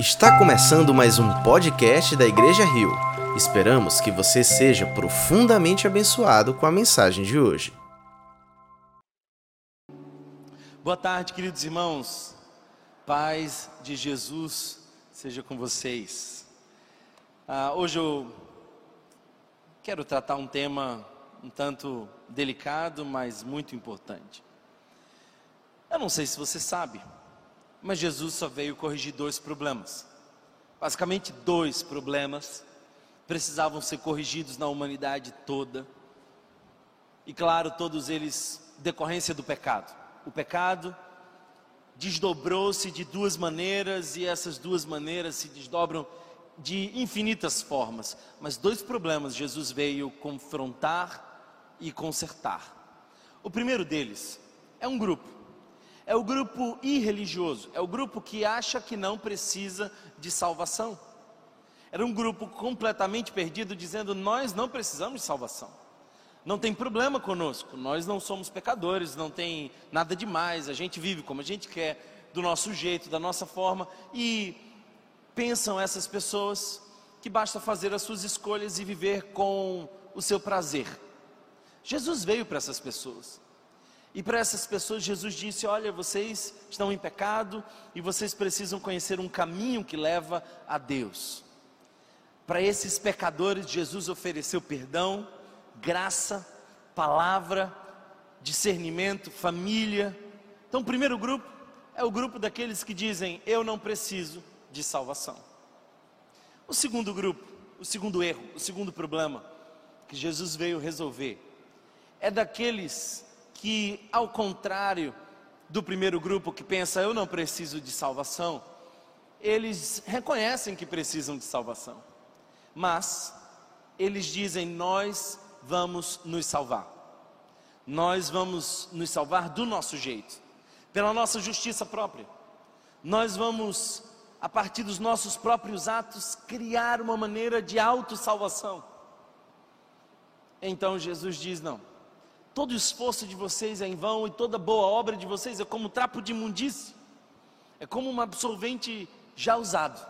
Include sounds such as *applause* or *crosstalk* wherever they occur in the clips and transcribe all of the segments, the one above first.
Está começando mais um podcast da Igreja Rio. Esperamos que você seja profundamente abençoado com a mensagem de hoje. Boa tarde, queridos irmãos. Paz de Jesus seja com vocês. Ah, hoje eu quero tratar um tema um tanto delicado, mas muito importante. Eu não sei se você sabe, mas Jesus só veio corrigir dois problemas. Basicamente, dois problemas precisavam ser corrigidos na humanidade toda. E claro, todos eles decorrência do pecado. O pecado desdobrou-se de duas maneiras e essas duas maneiras se desdobram de infinitas formas. Mas dois problemas Jesus veio confrontar e consertar. O primeiro deles é um grupo é o grupo irreligioso, é o grupo que acha que não precisa de salvação. Era um grupo completamente perdido, dizendo: Nós não precisamos de salvação. Não tem problema conosco, nós não somos pecadores, não tem nada demais, a gente vive como a gente quer, do nosso jeito, da nossa forma, e pensam essas pessoas que basta fazer as suas escolhas e viver com o seu prazer. Jesus veio para essas pessoas. E para essas pessoas, Jesus disse: Olha, vocês estão em pecado e vocês precisam conhecer um caminho que leva a Deus. Para esses pecadores, Jesus ofereceu perdão, graça, palavra, discernimento, família. Então, o primeiro grupo é o grupo daqueles que dizem: Eu não preciso de salvação. O segundo grupo, o segundo erro, o segundo problema que Jesus veio resolver é daqueles que, ao contrário do primeiro grupo que pensa eu não preciso de salvação, eles reconhecem que precisam de salvação, mas eles dizem: Nós vamos nos salvar, nós vamos nos salvar do nosso jeito, pela nossa justiça própria, nós vamos, a partir dos nossos próprios atos, criar uma maneira de autossalvação. Então Jesus diz: Não, todo esforço de vocês é em vão e toda boa obra de vocês é como trapo de imundície, é como um absorvente já usado,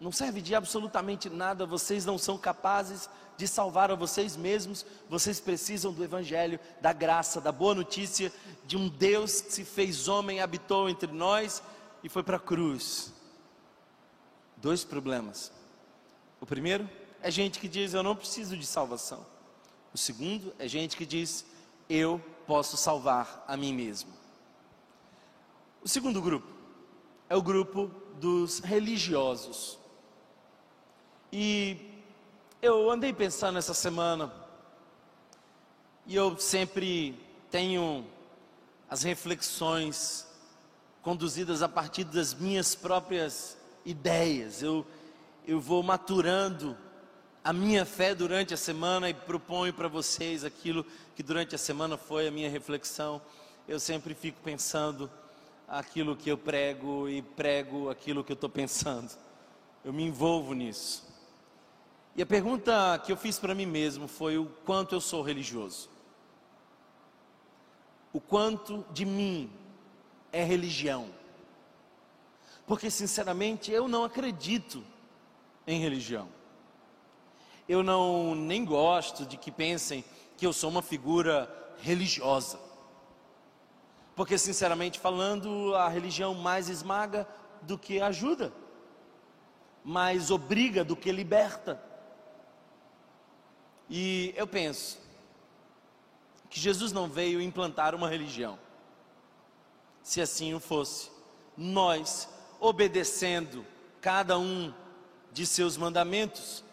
não serve de absolutamente nada, vocês não são capazes de salvar a vocês mesmos, vocês precisam do Evangelho, da graça, da boa notícia de um Deus que se fez homem, habitou entre nós e foi para a cruz. Dois problemas. O primeiro é gente que diz: Eu não preciso de salvação. O segundo é gente que diz: Eu posso salvar a mim mesmo. O segundo grupo é o grupo dos religiosos. E eu andei pensando essa semana, e eu sempre tenho as reflexões conduzidas a partir das minhas próprias ideias. Eu, eu vou maturando a minha fé durante a semana e proponho para vocês aquilo que durante a semana foi a minha reflexão. Eu sempre fico pensando aquilo que eu prego e prego aquilo que eu estou pensando. Eu me envolvo nisso. E a pergunta que eu fiz para mim mesmo foi o quanto eu sou religioso. O quanto de mim é religião. Porque sinceramente eu não acredito em religião eu não nem gosto de que pensem que eu sou uma figura religiosa. Porque, sinceramente falando, a religião mais esmaga do que ajuda, mais obriga do que liberta. E eu penso que Jesus não veio implantar uma religião. Se assim o fosse, nós, obedecendo cada um de seus mandamentos,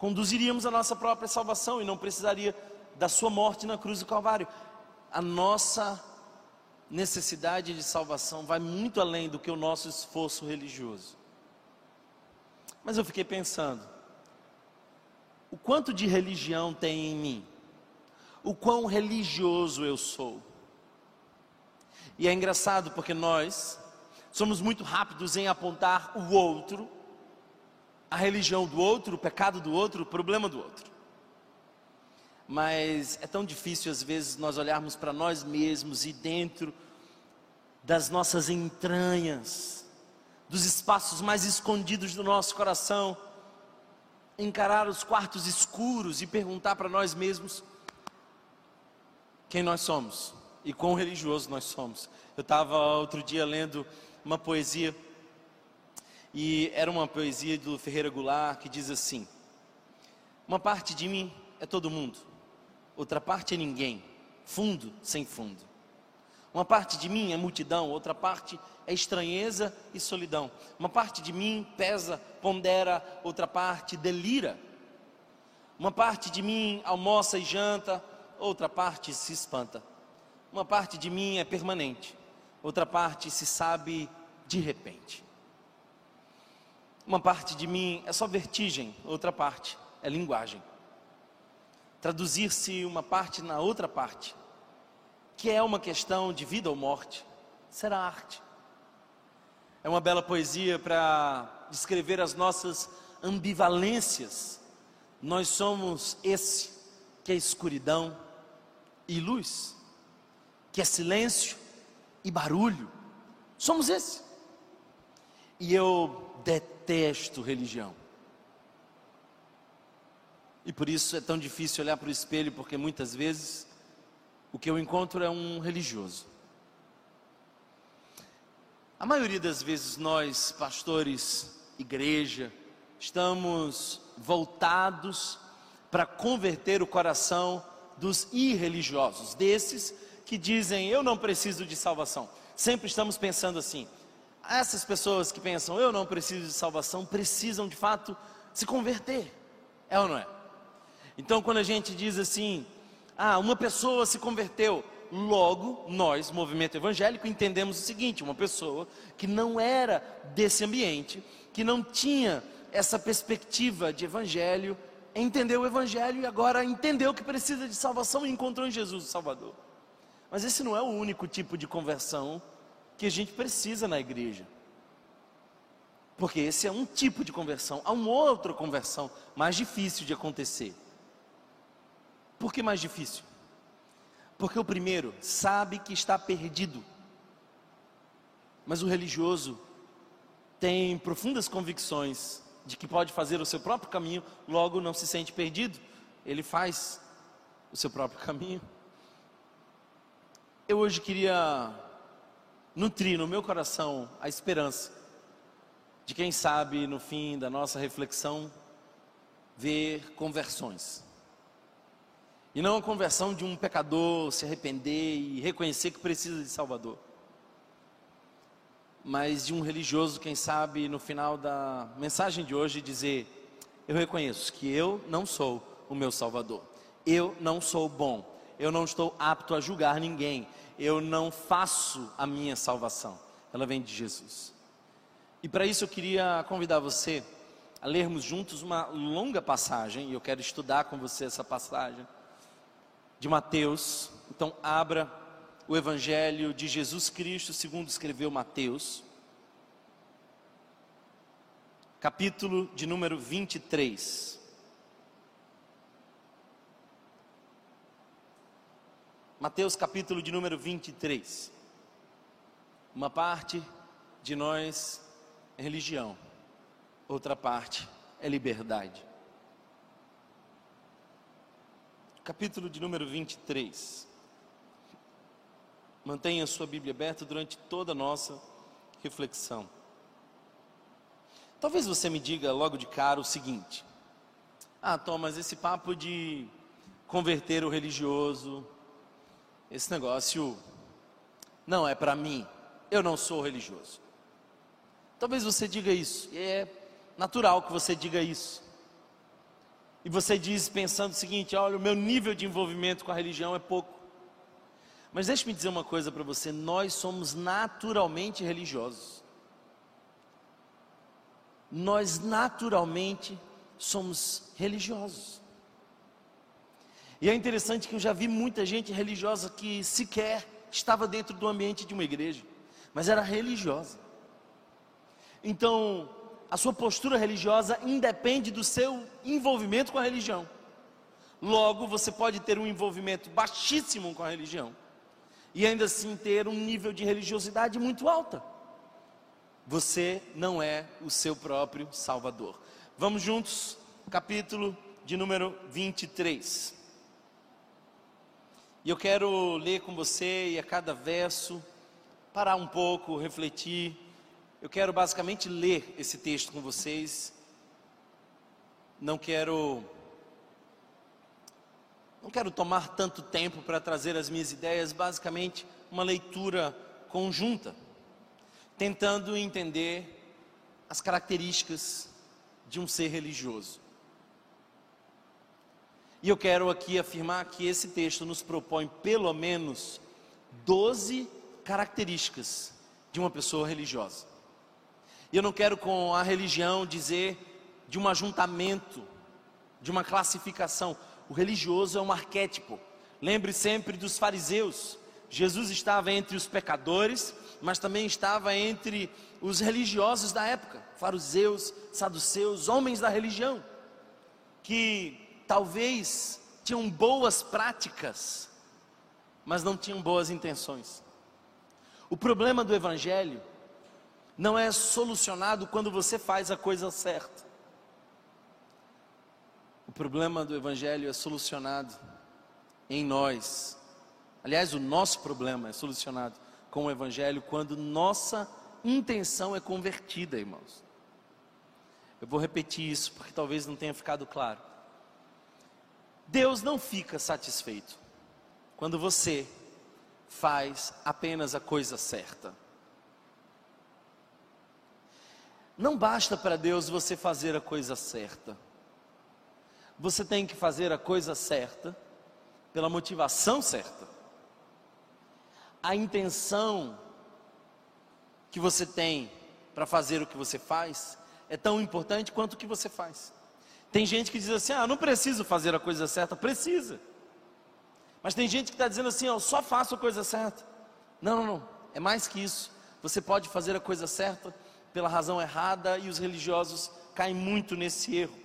conduziríamos a nossa própria salvação e não precisaria da sua morte na cruz do Calvário. A nossa necessidade de salvação vai muito além do que o nosso esforço religioso. Mas eu fiquei pensando, o quanto de religião tem em mim? O quão religioso eu sou? E é engraçado porque nós somos muito rápidos em apontar o outro a religião do outro, o pecado do outro, o problema do outro. Mas é tão difícil às vezes nós olharmos para nós mesmos e dentro das nossas entranhas dos espaços mais escondidos do nosso coração, encarar os quartos escuros e perguntar para nós mesmos quem nós somos e quão religioso nós somos. Eu estava outro dia lendo uma poesia e era uma poesia do Ferreira Goulart que diz assim: Uma parte de mim é todo mundo, outra parte é ninguém, fundo sem fundo. Uma parte de mim é multidão, outra parte é estranheza e solidão. Uma parte de mim pesa, pondera, outra parte delira. Uma parte de mim almoça e janta, outra parte se espanta. Uma parte de mim é permanente, outra parte se sabe de repente. Uma parte de mim é só vertigem, outra parte é linguagem. Traduzir-se uma parte na outra parte que é uma questão de vida ou morte, será arte. É uma bela poesia para descrever as nossas ambivalências. Nós somos esse que é escuridão e luz, que é silêncio e barulho. Somos esse. E eu detesto religião. E por isso é tão difícil olhar para o espelho, porque muitas vezes o que eu encontro é um religioso. A maioria das vezes nós, pastores, igreja, estamos voltados para converter o coração dos irreligiosos, desses que dizem eu não preciso de salvação. Sempre estamos pensando assim. Essas pessoas que pensam eu não preciso de salvação precisam de fato se converter. É ou não é? Então quando a gente diz assim, ah, uma pessoa se converteu. Logo, nós, movimento evangélico, entendemos o seguinte: uma pessoa que não era desse ambiente, que não tinha essa perspectiva de evangelho, entendeu o evangelho e agora entendeu que precisa de salvação e encontrou em Jesus o Salvador. Mas esse não é o único tipo de conversão que a gente precisa na igreja. Porque esse é um tipo de conversão, há uma outra conversão mais difícil de acontecer. Por que mais difícil? Porque o primeiro sabe que está perdido, mas o religioso tem profundas convicções de que pode fazer o seu próprio caminho, logo não se sente perdido, ele faz o seu próprio *laughs* caminho. Eu hoje queria nutrir no meu coração a esperança de quem sabe no fim da nossa reflexão ver conversões. E não a conversão de um pecador se arrepender e reconhecer que precisa de Salvador. Mas de um religioso, quem sabe, no final da mensagem de hoje, dizer: Eu reconheço que eu não sou o meu Salvador. Eu não sou bom. Eu não estou apto a julgar ninguém. Eu não faço a minha salvação. Ela vem de Jesus. E para isso eu queria convidar você a lermos juntos uma longa passagem, e eu quero estudar com você essa passagem de Mateus. Então, abra o Evangelho de Jesus Cristo, segundo escreveu Mateus, capítulo de número 23. Mateus, capítulo de número 23. Uma parte de nós é religião, outra parte é liberdade. capítulo de número 23. Mantenha a sua Bíblia aberta durante toda a nossa reflexão. Talvez você me diga logo de cara o seguinte: Ah, Thomas, esse papo de converter o religioso, esse negócio não é para mim, eu não sou religioso. Talvez você diga isso, e é natural que você diga isso. E você diz pensando o seguinte: olha, o meu nível de envolvimento com a religião é pouco. Mas deixe-me dizer uma coisa para você: nós somos naturalmente religiosos. Nós naturalmente somos religiosos. E é interessante que eu já vi muita gente religiosa que sequer estava dentro do ambiente de uma igreja, mas era religiosa. Então, a sua postura religiosa independe do seu envolvimento com a religião. Logo, você pode ter um envolvimento baixíssimo com a religião e ainda assim ter um nível de religiosidade muito alta. Você não é o seu próprio Salvador. Vamos juntos, capítulo de número 23. E eu quero ler com você e a cada verso, parar um pouco, refletir. Eu quero basicamente ler esse texto com vocês. Não quero não quero tomar tanto tempo para trazer as minhas ideias, basicamente uma leitura conjunta, tentando entender as características de um ser religioso. E eu quero aqui afirmar que esse texto nos propõe pelo menos 12 características de uma pessoa religiosa. E eu não quero com a religião dizer de um ajuntamento, de uma classificação. O religioso é um arquétipo. Lembre sempre dos fariseus. Jesus estava entre os pecadores, mas também estava entre os religiosos da época, fariseus, saduceus, homens da religião, que talvez tinham boas práticas, mas não tinham boas intenções. O problema do evangelho não é solucionado quando você faz a coisa certa. O problema do Evangelho é solucionado em nós. Aliás, o nosso problema é solucionado com o Evangelho quando nossa intenção é convertida, irmãos. Eu vou repetir isso porque talvez não tenha ficado claro. Deus não fica satisfeito quando você faz apenas a coisa certa. Não basta para Deus você fazer a coisa certa você tem que fazer a coisa certa, pela motivação certa. A intenção que você tem para fazer o que você faz é tão importante quanto o que você faz. Tem gente que diz assim: ah, não preciso fazer a coisa certa. Precisa. Mas tem gente que está dizendo assim: eu só faço a coisa certa. Não, não, não. É mais que isso. Você pode fazer a coisa certa pela razão errada e os religiosos caem muito nesse erro.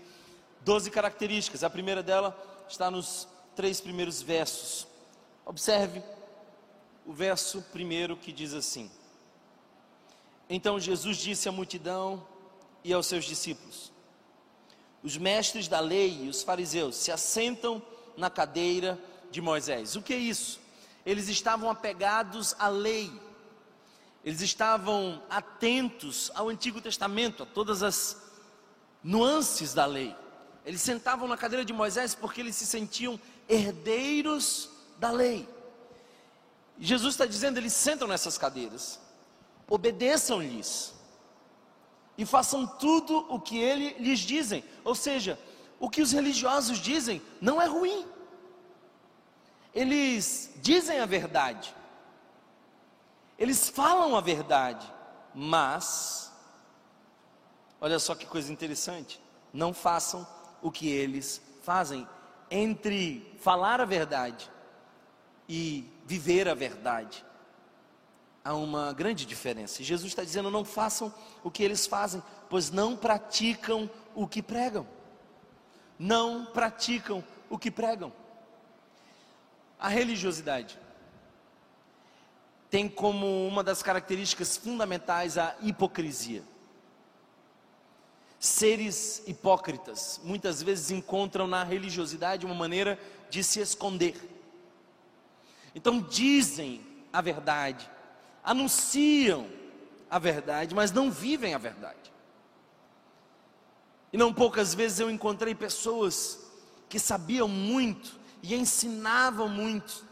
Doze características. A primeira dela está nos três primeiros versos. Observe o verso primeiro que diz assim: Então Jesus disse à multidão e aos seus discípulos: Os mestres da lei e os fariseus se assentam na cadeira de Moisés. O que é isso? Eles estavam apegados à lei, eles estavam atentos ao Antigo Testamento, a todas as nuances da lei. Eles sentavam na cadeira de Moisés porque eles se sentiam herdeiros da lei. Jesus está dizendo: eles sentam nessas cadeiras, obedeçam-lhes e façam tudo o que ele lhes dizem. Ou seja, o que os religiosos dizem não é ruim. Eles dizem a verdade. Eles falam a verdade, mas olha só que coisa interessante, não façam o que eles fazem. Entre falar a verdade e viver a verdade, há uma grande diferença. Jesus está dizendo: não façam o que eles fazem, pois não praticam o que pregam. Não praticam o que pregam. A religiosidade tem como uma das características fundamentais a hipocrisia. Seres hipócritas muitas vezes encontram na religiosidade uma maneira de se esconder. Então dizem a verdade, anunciam a verdade, mas não vivem a verdade. E não poucas vezes eu encontrei pessoas que sabiam muito e ensinavam muito,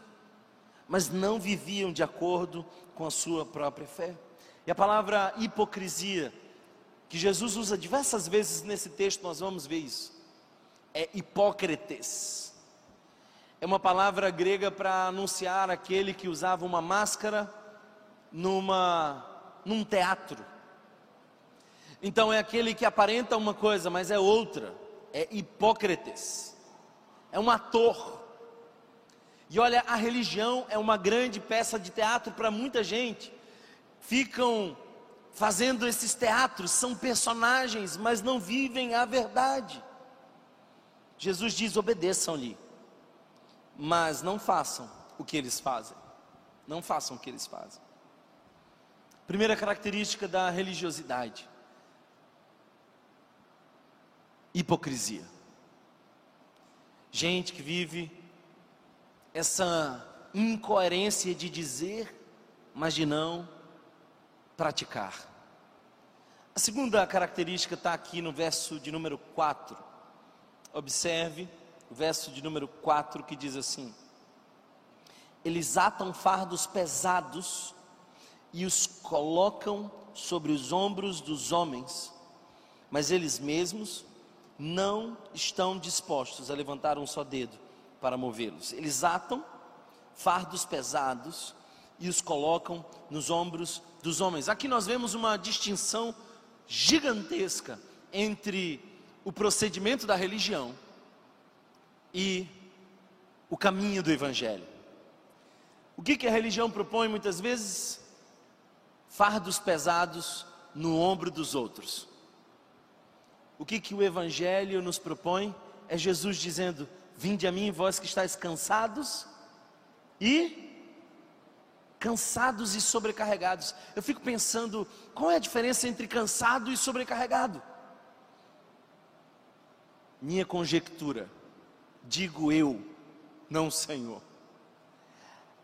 mas não viviam de acordo com a sua própria fé. E a palavra hipocrisia que Jesus usa diversas vezes nesse texto, nós vamos ver isso. É hipócrites. É uma palavra grega para anunciar aquele que usava uma máscara numa num teatro. Então é aquele que aparenta uma coisa, mas é outra. É hipócrites. É um ator. E olha, a religião é uma grande peça de teatro para muita gente. Ficam fazendo esses teatros, são personagens, mas não vivem a verdade. Jesus diz: obedeçam-lhe, mas não façam o que eles fazem. Não façam o que eles fazem. Primeira característica da religiosidade: hipocrisia. Gente que vive essa incoerência de dizer, mas de não praticar. A segunda característica está aqui no verso de número 4. Observe o verso de número 4 que diz assim: Eles atam fardos pesados e os colocam sobre os ombros dos homens, mas eles mesmos não estão dispostos a levantar um só dedo para movê-los. Eles atam fardos pesados e os colocam nos ombros dos homens. Aqui nós vemos uma distinção gigantesca entre o procedimento da religião e o caminho do evangelho. O que, que a religião propõe muitas vezes? Fardos pesados no ombro dos outros. O que, que o evangelho nos propõe? É Jesus dizendo: Vinde a mim, vós que estáis cansados e cansados e sobrecarregados. Eu fico pensando, qual é a diferença entre cansado e sobrecarregado? Minha conjectura, digo eu, não Senhor.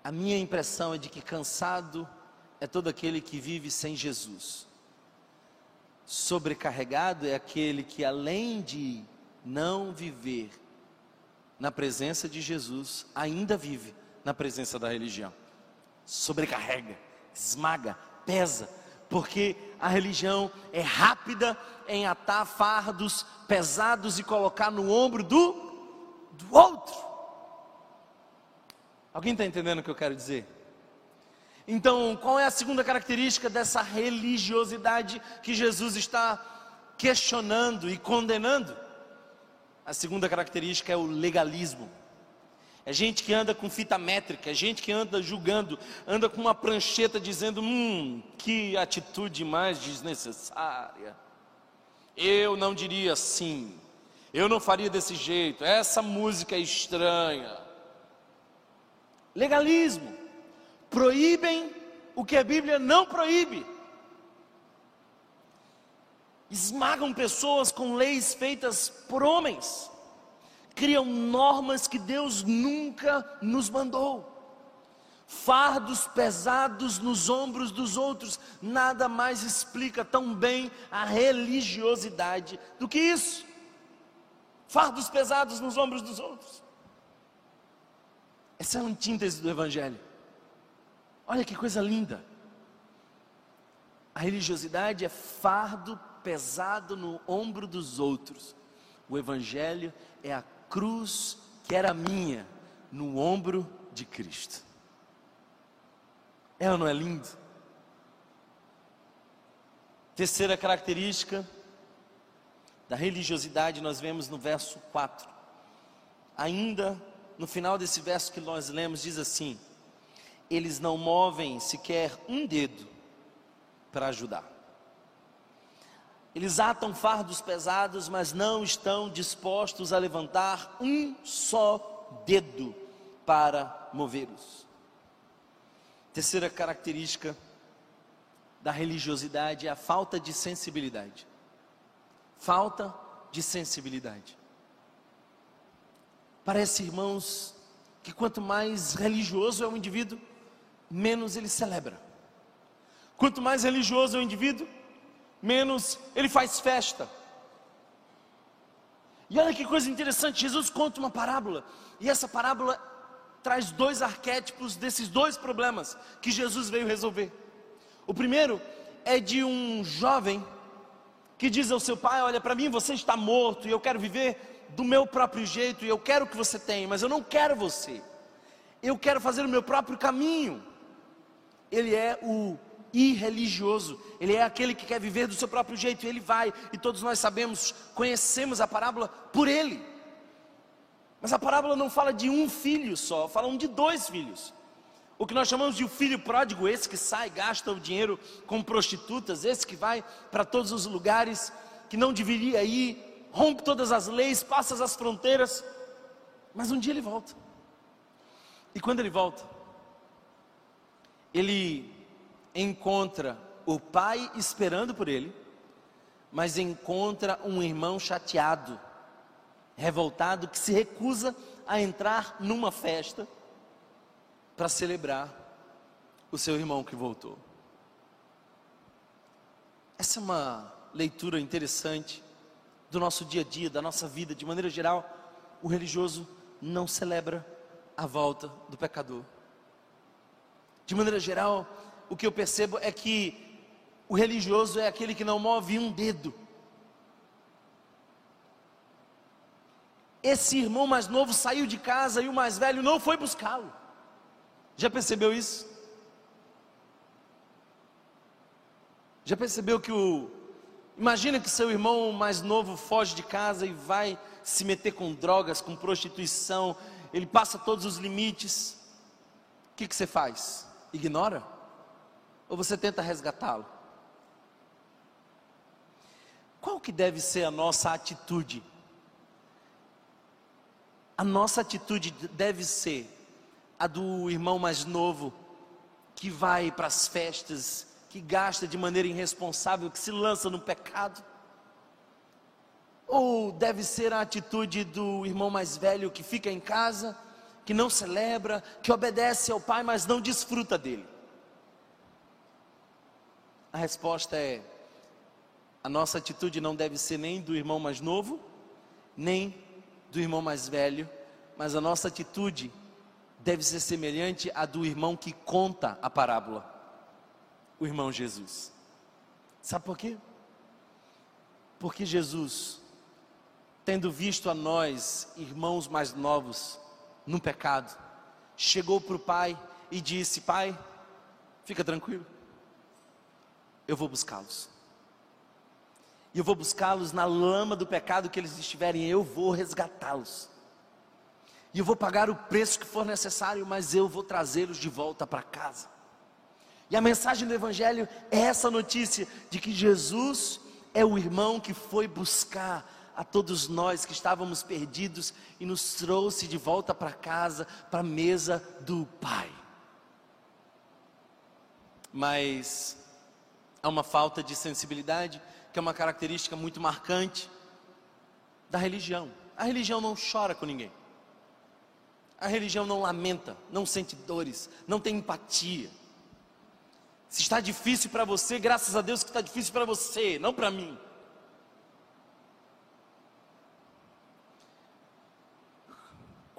A minha impressão é de que cansado é todo aquele que vive sem Jesus. Sobrecarregado é aquele que, além de não viver na presença de Jesus, ainda vive na presença da religião sobrecarrega, esmaga, pesa, porque a religião é rápida em atar fardos pesados e colocar no ombro do, do outro. Alguém está entendendo o que eu quero dizer? Então, qual é a segunda característica dessa religiosidade que Jesus está questionando e condenando? A segunda característica é o legalismo é gente que anda com fita métrica, é gente que anda julgando, anda com uma prancheta dizendo: hum, que atitude mais desnecessária. Eu não diria assim, eu não faria desse jeito, essa música é estranha. Legalismo, proíbem o que a Bíblia não proíbe. Esmagam pessoas com leis feitas por homens criam normas que Deus nunca nos mandou. Fardos pesados nos ombros dos outros, nada mais explica tão bem a religiosidade do que isso. Fardos pesados nos ombros dos outros. Essa é a antítese do Evangelho. Olha que coisa linda. A religiosidade é fardo pesado no ombro dos outros. O Evangelho é a cruz que era minha no ombro de Cristo. É ou não é lindo? Terceira característica da religiosidade nós vemos no verso 4. Ainda no final desse verso que nós lemos, diz assim: Eles não movem sequer um dedo para ajudar. Eles atam fardos pesados, mas não estão dispostos a levantar um só dedo para movê-los. Terceira característica da religiosidade é a falta de sensibilidade. Falta de sensibilidade. Parece, irmãos, que quanto mais religioso é o indivíduo, menos ele celebra. Quanto mais religioso é o indivíduo, menos ele faz festa. E olha que coisa interessante, Jesus conta uma parábola, e essa parábola traz dois arquétipos desses dois problemas que Jesus veio resolver. O primeiro é de um jovem que diz ao seu pai: Olha, para mim você está morto e eu quero viver do meu próprio jeito, e eu quero que você tenha, mas eu não quero você, eu quero fazer o meu próprio caminho. Ele é o irreligioso, ele é aquele que quer viver do seu próprio jeito, e ele vai, e todos nós sabemos, conhecemos a parábola por ele. Mas a parábola não fala de um filho só, fala de dois filhos. O que nós chamamos de o filho pródigo, esse que sai, gasta o dinheiro com prostitutas, esse que vai para todos os lugares que não deveria ir, rompe todas as leis, passa as fronteiras, mas um dia ele volta. E quando ele volta, ele encontra o pai esperando por ele, mas encontra um irmão chateado, revoltado, que se recusa a entrar numa festa para celebrar o seu irmão que voltou. Essa é uma leitura interessante do nosso dia a dia, da nossa vida, de maneira geral. O religioso não celebra a volta do pecador. De maneira geral, o que eu percebo é que o religioso é aquele que não move um dedo. Esse irmão mais novo saiu de casa e o mais velho não foi buscá-lo. Já percebeu isso? Já percebeu que o. Imagina que seu irmão mais novo foge de casa e vai se meter com drogas, com prostituição, ele passa todos os limites. O que, que você faz? Ignora? Ou você tenta resgatá-lo? Qual que deve ser a nossa atitude? A nossa atitude deve ser a do irmão mais novo, que vai para as festas, que gasta de maneira irresponsável, que se lança no pecado? Ou deve ser a atitude do irmão mais velho que fica em casa, que não celebra, que obedece ao pai, mas não desfruta dele? A resposta é: a nossa atitude não deve ser nem do irmão mais novo, nem do irmão mais velho, mas a nossa atitude deve ser semelhante à do irmão que conta a parábola, o irmão Jesus. Sabe por quê? Porque Jesus, tendo visto a nós, irmãos mais novos, no pecado, chegou para o Pai e disse: Pai, fica tranquilo, eu vou buscá-los e eu vou buscá-los na lama do pecado que eles estiverem, eu vou resgatá-los. E eu vou pagar o preço que for necessário, mas eu vou trazê-los de volta para casa. E a mensagem do Evangelho é essa notícia de que Jesus é o irmão que foi buscar a todos nós que estávamos perdidos e nos trouxe de volta para casa, para a mesa do Pai. Mas há uma falta de sensibilidade que é uma característica muito marcante da religião. A religião não chora com ninguém. A religião não lamenta, não sente dores, não tem empatia. Se está difícil para você, graças a Deus que está difícil para você, não para mim.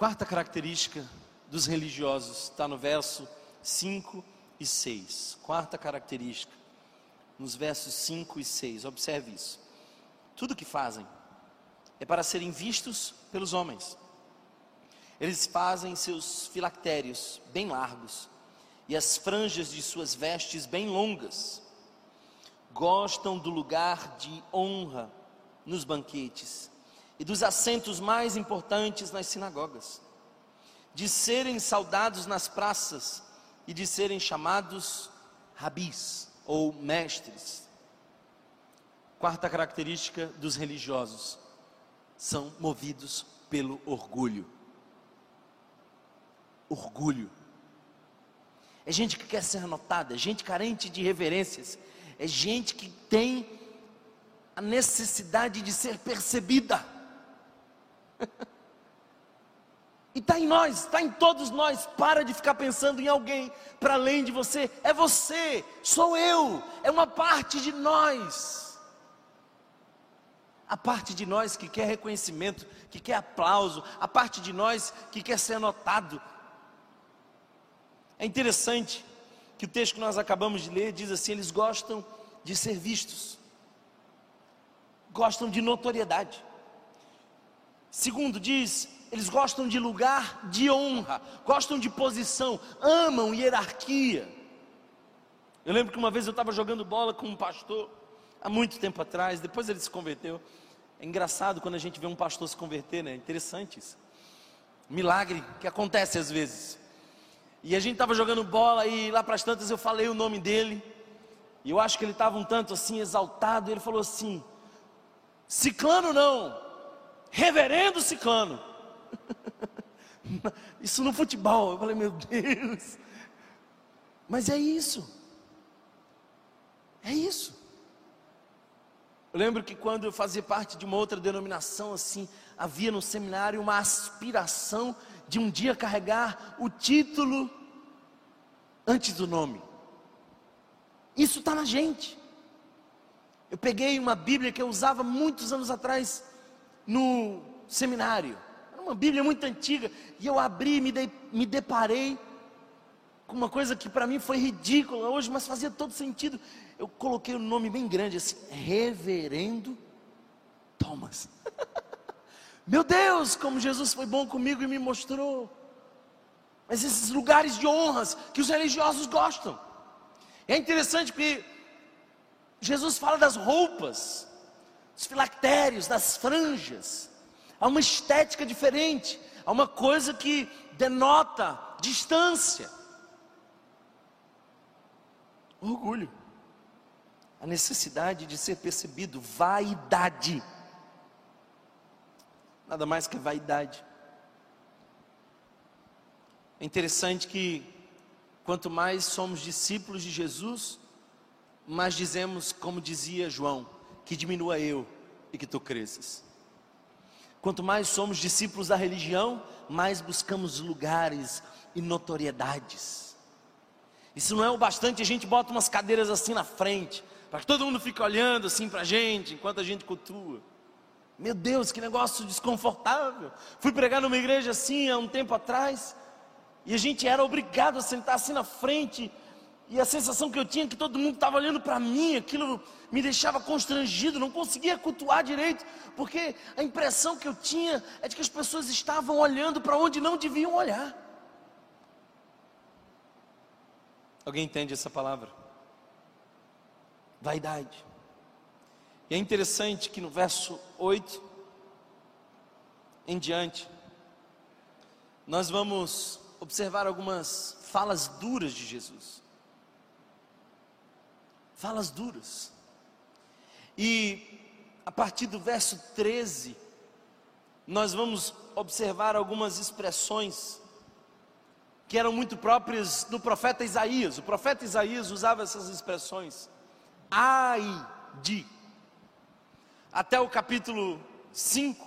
Quarta característica dos religiosos está no verso 5 e 6. Quarta característica nos versos 5 e 6. Observe isso. Tudo que fazem é para serem vistos pelos homens. Eles fazem seus filactérios bem largos e as franjas de suas vestes bem longas. Gostam do lugar de honra nos banquetes e dos assentos mais importantes nas sinagogas, de serem saudados nas praças e de serem chamados rabis ou mestres. Quarta característica dos religiosos: são movidos pelo orgulho. Orgulho. É gente que quer ser notada, é gente carente de reverências, é gente que tem a necessidade de ser percebida. *laughs* E está em nós, está em todos nós. Para de ficar pensando em alguém para além de você. É você, sou eu, é uma parte de nós. A parte de nós que quer reconhecimento, que quer aplauso, a parte de nós que quer ser notado. É interessante que o texto que nós acabamos de ler diz assim: eles gostam de ser vistos, gostam de notoriedade. Segundo, diz eles gostam de lugar de honra, gostam de posição, amam hierarquia. Eu lembro que uma vez eu estava jogando bola com um pastor, há muito tempo atrás, depois ele se converteu. É engraçado quando a gente vê um pastor se converter, né? Interessante isso. Milagre que acontece às vezes. E a gente estava jogando bola e lá para as tantas eu falei o nome dele. E eu acho que ele estava um tanto assim exaltado. Ele falou assim: Ciclano não, Reverendo Ciclano. *laughs* Isso no futebol. Eu falei, meu Deus. Mas é isso. É isso. Eu lembro que quando eu fazia parte de uma outra denominação, assim, havia no seminário uma aspiração de um dia carregar o título antes do nome. Isso está na gente. Eu peguei uma Bíblia que eu usava muitos anos atrás no seminário. Era uma Bíblia muito antiga. E eu abri e me, me deparei com uma coisa que para mim foi ridícula hoje, mas fazia todo sentido. Eu coloquei um nome bem grande assim, Reverendo Thomas. *laughs* Meu Deus, como Jesus foi bom comigo e me mostrou. Mas esses lugares de honras que os religiosos gostam. É interessante porque Jesus fala das roupas, dos filactérios, das franjas. Há uma estética diferente, há uma coisa que denota distância. Orgulho. A necessidade de ser percebido, vaidade nada mais que vaidade. É interessante que quanto mais somos discípulos de Jesus, mais dizemos, como dizia João, que diminua eu e que tu cresças. Quanto mais somos discípulos da religião, mais buscamos lugares e notoriedades. E se não é o bastante, a gente bota umas cadeiras assim na frente, para que todo mundo fique olhando assim para a gente, enquanto a gente cultua. Meu Deus, que negócio desconfortável. Fui pregar numa igreja assim há um tempo atrás, e a gente era obrigado a sentar assim na frente, e a sensação que eu tinha é que todo mundo estava olhando para mim, aquilo me deixava constrangido, não conseguia cultuar direito, porque a impressão que eu tinha é de que as pessoas estavam olhando para onde não deviam olhar. Alguém entende essa palavra? Vaidade. E é interessante que no verso 8 em diante, nós vamos observar algumas falas duras de Jesus. Falas duras. E a partir do verso 13, nós vamos observar algumas expressões que eram muito próprias do profeta Isaías. O profeta Isaías usava essas expressões. Ai de até o capítulo 5,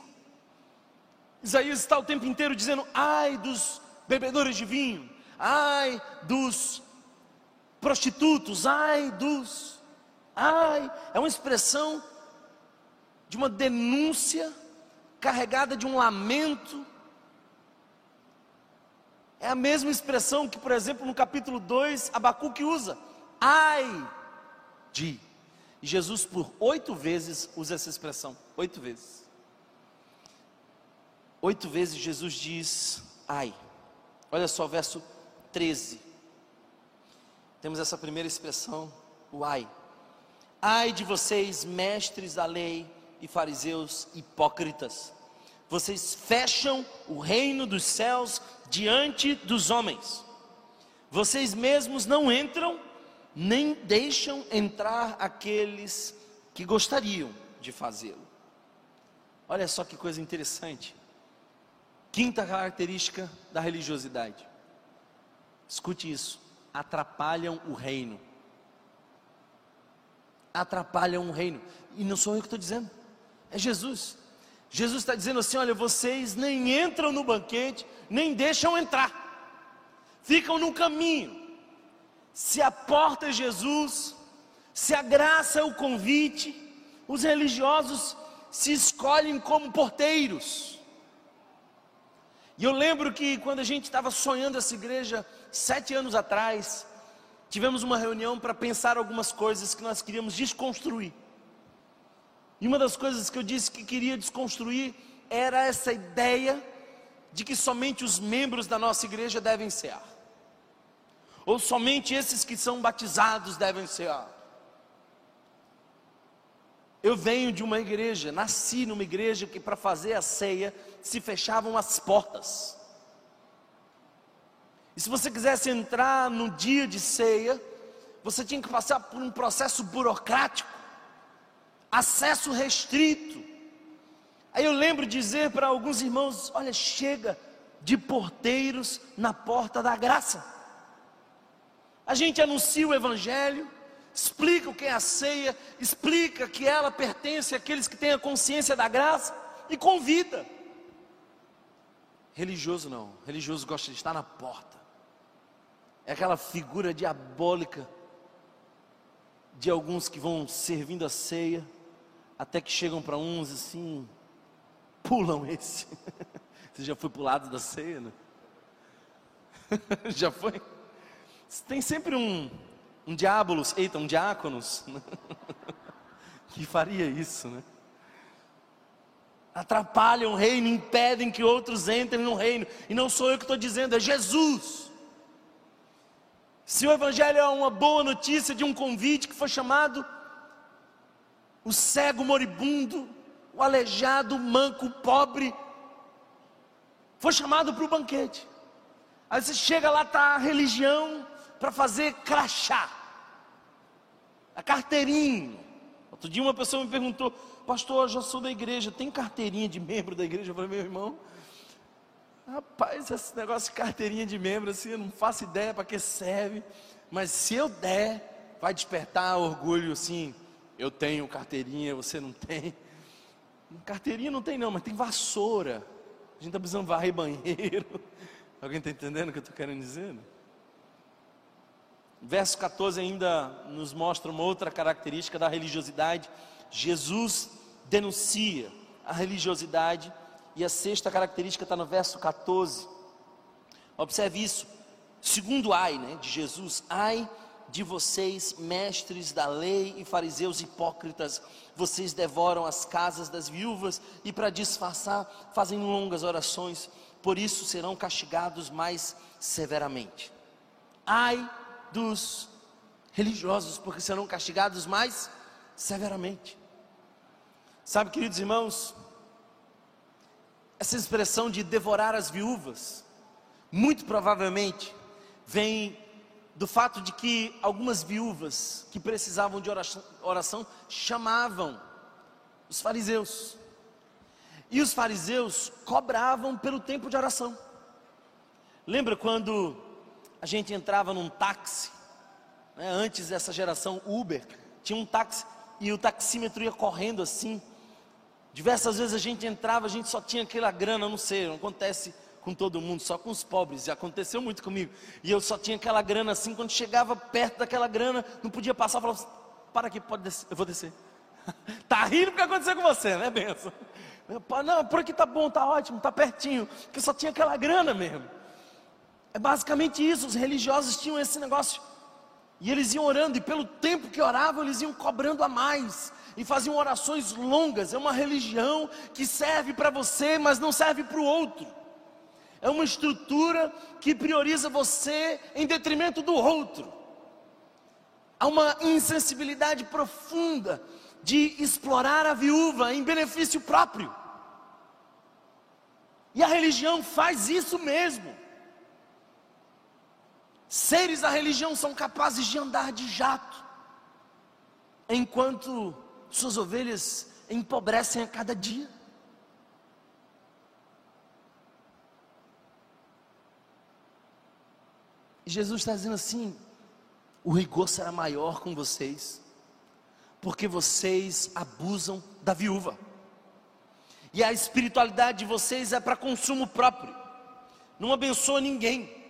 Isaías está o tempo inteiro dizendo: ai dos bebedores de vinho, ai dos prostitutos, ai dos. Ai, é uma expressão de uma denúncia carregada de um lamento. É a mesma expressão que, por exemplo, no capítulo 2, Abacuque usa: ai de. E Jesus, por oito vezes, usa essa expressão. Oito vezes. Oito vezes Jesus diz, ai. Olha só, verso 13. Temos essa primeira expressão, o ai. Ai de vocês, mestres da lei e fariseus hipócritas. Vocês fecham o reino dos céus diante dos homens. Vocês mesmos não entram nem deixam entrar aqueles que gostariam de fazê-lo. Olha só que coisa interessante. Quinta característica da religiosidade. Escute isso: atrapalham o reino. Atrapalham o reino. E não sou eu que estou dizendo, é Jesus. Jesus está dizendo assim: olha, vocês nem entram no banquete, nem deixam entrar, ficam no caminho se a porta é Jesus, se a graça é o convite, os religiosos se escolhem como porteiros. E eu lembro que quando a gente estava sonhando essa igreja, sete anos atrás, tivemos uma reunião para pensar algumas coisas que nós queríamos desconstruir. E uma das coisas que eu disse que queria desconstruir era essa ideia de que somente os membros da nossa igreja devem ser ou somente esses que são batizados devem ser? Eu venho de uma igreja, nasci numa igreja que para fazer a ceia se fechavam as portas. E se você quisesse entrar no dia de ceia, você tinha que passar por um processo burocrático, acesso restrito. Aí eu lembro dizer para alguns irmãos: olha, chega de porteiros na porta da graça. A gente anuncia o Evangelho, explica o que é a ceia, explica que ela pertence àqueles que têm a consciência da graça e convida. Religioso não, religioso gosta de estar na porta. É aquela figura diabólica de alguns que vão servindo a ceia, até que chegam para uns assim, pulam esse. *laughs* Você já foi para o lado da ceia, né? *laughs* já foi? Tem sempre um, um diabolos, eita, um diáconos, *laughs* que faria isso, né? Atrapalham o reino, impedem que outros entrem no reino, e não sou eu que estou dizendo, é Jesus. Se o Evangelho é uma boa notícia de um convite que foi chamado o cego moribundo, o aleijado, o manco, o pobre, foi chamado para o banquete. Aí você chega lá, está a religião para fazer crachá, a carteirinha. Outro dia uma pessoa me perguntou, pastor, eu já sou da igreja, tem carteirinha de membro da igreja? Eu falei, meu irmão, rapaz, esse negócio de carteirinha de membro, assim, eu não faço ideia para que serve, mas se eu der, vai despertar orgulho, assim, eu tenho carteirinha, você não tem. Carteirinha não tem não, mas tem vassoura. A gente está precisando varrer banheiro. *laughs* Alguém está entendendo o que eu estou querendo dizer? Verso 14 ainda nos mostra uma outra característica da religiosidade. Jesus denuncia a religiosidade. E a sexta característica está no verso 14. Observe isso. Segundo ai, né, de Jesus, ai de vocês, mestres da lei e fariseus hipócritas, vocês devoram as casas das viúvas e para disfarçar fazem longas orações, por isso serão castigados mais severamente. Ai dos religiosos, porque serão castigados mais severamente. Sabe, queridos irmãos, essa expressão de devorar as viúvas, muito provavelmente vem do fato de que algumas viúvas que precisavam de oração, oração chamavam os fariseus. E os fariseus cobravam pelo tempo de oração. Lembra quando a gente entrava num táxi, né, antes dessa geração Uber, tinha um táxi e o taxímetro ia correndo assim. Diversas vezes a gente entrava, a gente só tinha aquela grana, não sei, não acontece com todo mundo, só com os pobres, já aconteceu muito comigo. E eu só tinha aquela grana assim, quando chegava perto daquela grana, não podia passar, falava assim, para aqui, pode descer, eu vou descer. *laughs* tá rindo porque aconteceu com você, né, benção? Não, por aqui tá bom, tá ótimo, tá pertinho, porque só tinha aquela grana mesmo. É basicamente isso, os religiosos tinham esse negócio. E eles iam orando, e pelo tempo que oravam, eles iam cobrando a mais. E faziam orações longas. É uma religião que serve para você, mas não serve para o outro é uma estrutura que prioriza você em detrimento do outro. Há uma insensibilidade profunda de explorar a viúva em benefício próprio. E a religião faz isso mesmo. Seres da religião são capazes de andar de jato, enquanto suas ovelhas empobrecem a cada dia. E Jesus está dizendo assim: o rigor será maior com vocês, porque vocês abusam da viúva, e a espiritualidade de vocês é para consumo próprio, não abençoa ninguém.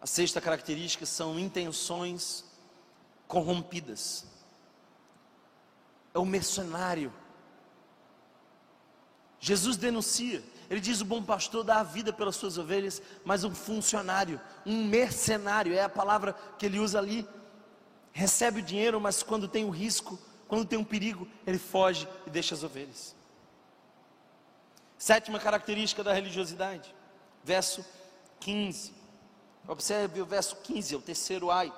A sexta característica são intenções corrompidas. É o mercenário. Jesus denuncia ele diz: o bom pastor dá a vida pelas suas ovelhas, mas um funcionário, um mercenário, é a palavra que ele usa ali, recebe o dinheiro, mas quando tem o um risco, quando tem um perigo, ele foge e deixa as ovelhas. Sétima característica da religiosidade, verso 15. Observe o verso 15, é o terceiro ai.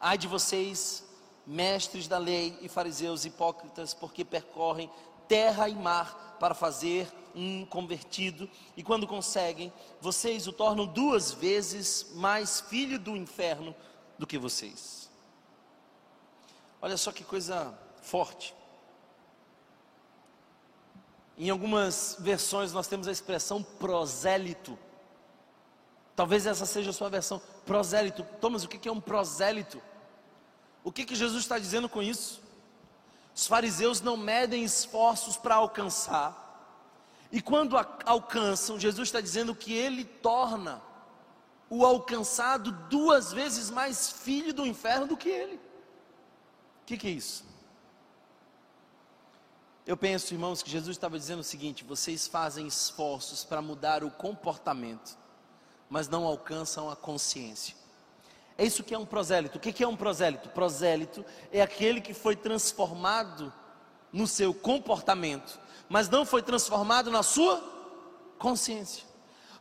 Ai de vocês, mestres da lei e fariseus hipócritas, porque percorrem terra e mar para fazer um convertido, e quando conseguem, vocês o tornam duas vezes mais filho do inferno do que vocês. Olha só que coisa forte. Em algumas versões nós temos a expressão prosélito. Talvez essa seja a sua versão. Prosélito. Thomas, o que é um prosélito? O que, que Jesus está dizendo com isso? Os fariseus não medem esforços para alcançar. E quando alcançam, Jesus está dizendo que ele torna o alcançado duas vezes mais filho do inferno do que ele. O que, que é isso? Eu penso, irmãos, que Jesus estava dizendo o seguinte: vocês fazem esforços para mudar o comportamento, mas não alcançam a consciência. É isso que é um prosélito. O que é um prosélito? Prosélito é aquele que foi transformado no seu comportamento, mas não foi transformado na sua consciência.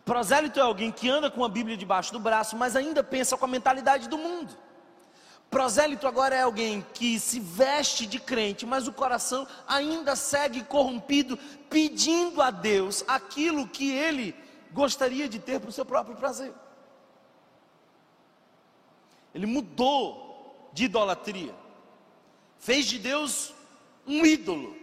Prosélito é alguém que anda com a Bíblia debaixo do braço, mas ainda pensa com a mentalidade do mundo. Prosélito agora é alguém que se veste de crente, mas o coração ainda segue corrompido, pedindo a Deus aquilo que ele gostaria de ter para o seu próprio prazer. Ele mudou de idolatria, fez de Deus um ídolo.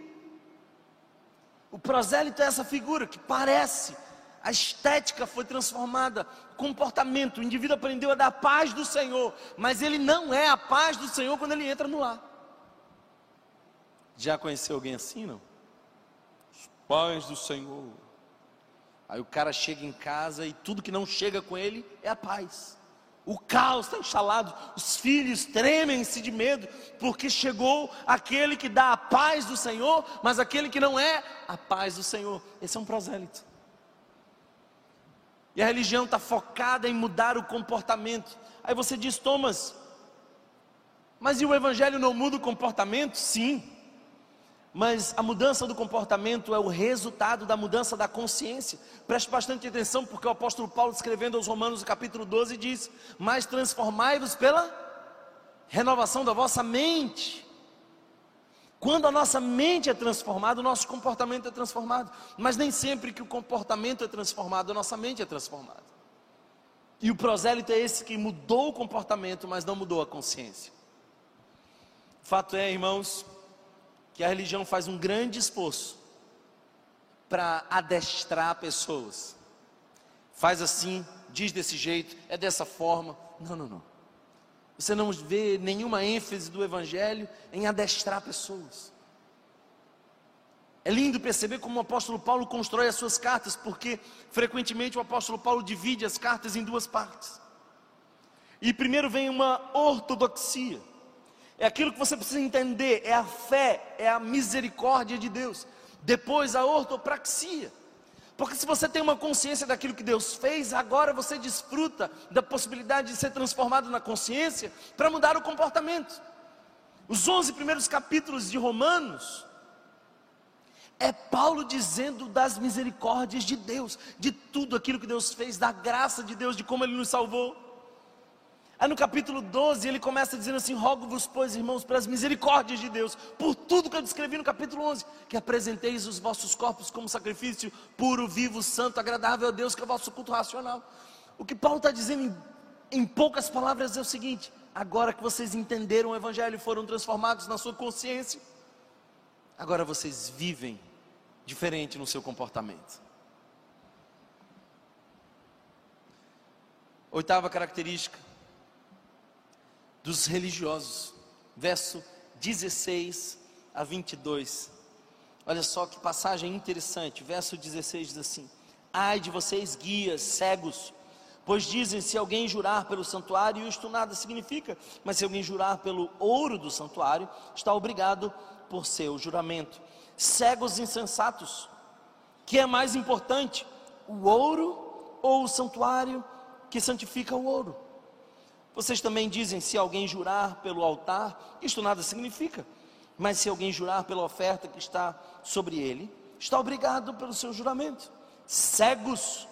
O prosélito é essa figura que parece, a estética foi transformada, comportamento, o indivíduo aprendeu a dar a paz do Senhor, mas ele não é a paz do Senhor quando ele entra no lar. Já conheceu alguém assim, não? Os paz do Senhor. Aí o cara chega em casa e tudo que não chega com ele é a paz. O caos está instalado, os filhos tremem-se de medo, porque chegou aquele que dá a paz do Senhor, mas aquele que não é a paz do Senhor. Esse é um prosélito. E a religião está focada em mudar o comportamento. Aí você diz, Thomas, mas e o Evangelho não muda o comportamento? Sim. Mas a mudança do comportamento é o resultado da mudança da consciência. Preste bastante atenção, porque o apóstolo Paulo, escrevendo aos Romanos, no capítulo 12, diz: Mas transformai-vos pela renovação da vossa mente. Quando a nossa mente é transformada, o nosso comportamento é transformado. Mas nem sempre que o comportamento é transformado, a nossa mente é transformada. E o prosélito é esse que mudou o comportamento, mas não mudou a consciência. Fato é, irmãos, que a religião faz um grande esforço para adestrar pessoas. Faz assim, diz desse jeito, é dessa forma. Não, não, não. Você não vê nenhuma ênfase do Evangelho em adestrar pessoas. É lindo perceber como o apóstolo Paulo constrói as suas cartas, porque frequentemente o apóstolo Paulo divide as cartas em duas partes. E primeiro vem uma ortodoxia é aquilo que você precisa entender, é a fé, é a misericórdia de Deus. Depois a ortopraxia. Porque se você tem uma consciência daquilo que Deus fez, agora você desfruta da possibilidade de ser transformado na consciência para mudar o comportamento. Os 11 primeiros capítulos de Romanos é Paulo dizendo das misericórdias de Deus, de tudo aquilo que Deus fez, da graça de Deus, de como ele nos salvou. Aí no capítulo 12 ele começa dizendo assim: Rogo-vos, pois, irmãos, pelas misericórdias de Deus, por tudo que eu descrevi no capítulo 11, que apresenteis os vossos corpos como sacrifício puro, vivo, santo, agradável a Deus, que é o vosso culto racional. O que Paulo está dizendo em, em poucas palavras é o seguinte: agora que vocês entenderam o Evangelho e foram transformados na sua consciência, agora vocês vivem diferente no seu comportamento. Oitava característica dos religiosos, verso 16 a 22. Olha só que passagem interessante, verso 16 diz assim: Ai de vocês, guias, cegos, pois dizem: se alguém jurar pelo santuário, isto nada significa, mas se alguém jurar pelo ouro do santuário, está obrigado por seu juramento. Cegos insensatos, que é mais importante, o ouro ou o santuário que santifica o ouro? Vocês também dizem: se alguém jurar pelo altar, isto nada significa. Mas se alguém jurar pela oferta que está sobre ele, está obrigado pelo seu juramento. Cegos.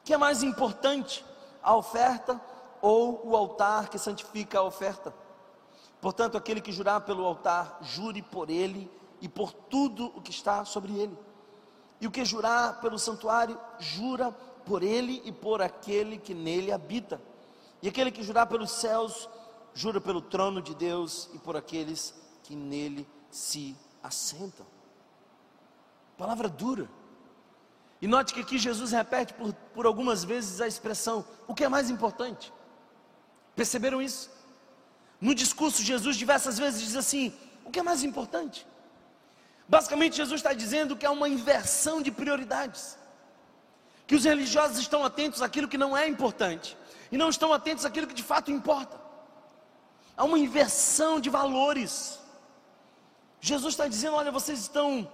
O que é mais importante, a oferta ou o altar que santifica a oferta? Portanto, aquele que jurar pelo altar, jure por ele e por tudo o que está sobre ele. E o que jurar pelo santuário, jura por ele e por aquele que nele habita. E aquele que jurar pelos céus, jura pelo trono de Deus e por aqueles que nele se assentam. Palavra dura. E note que aqui Jesus repete por, por algumas vezes a expressão: o que é mais importante? Perceberam isso? No discurso, Jesus diversas vezes diz assim: o que é mais importante? Basicamente, Jesus está dizendo que é uma inversão de prioridades, que os religiosos estão atentos àquilo que não é importante e não estão atentos àquilo que de fato importa. Há uma inversão de valores. Jesus está dizendo: olha, vocês estão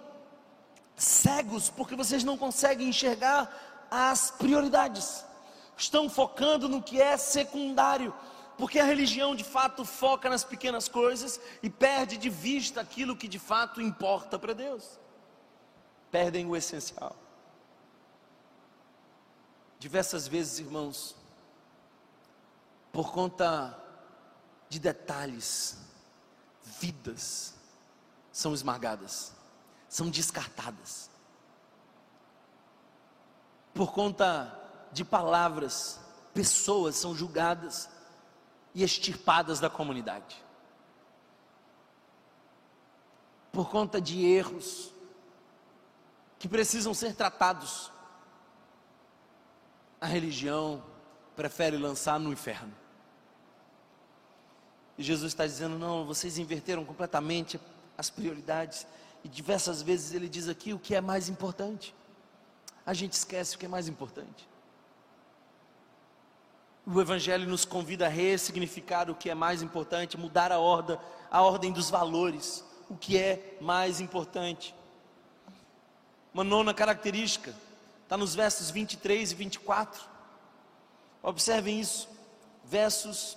cegos porque vocês não conseguem enxergar as prioridades, estão focando no que é secundário, porque a religião de fato foca nas pequenas coisas e perde de vista aquilo que de fato importa para Deus, perdem o essencial. Diversas vezes, irmãos, por conta de detalhes, vidas são esmagadas são descartadas. Por conta de palavras, pessoas são julgadas e extirpadas da comunidade. Por conta de erros que precisam ser tratados, a religião prefere lançar no inferno. E Jesus está dizendo: não, vocês inverteram completamente as prioridades. E diversas vezes ele diz aqui o que é mais importante. A gente esquece o que é mais importante. O Evangelho nos convida a ressignificar o que é mais importante, mudar a ordem, a ordem dos valores, o que é mais importante. Uma nona característica está nos versos 23 e 24. Observem isso, versos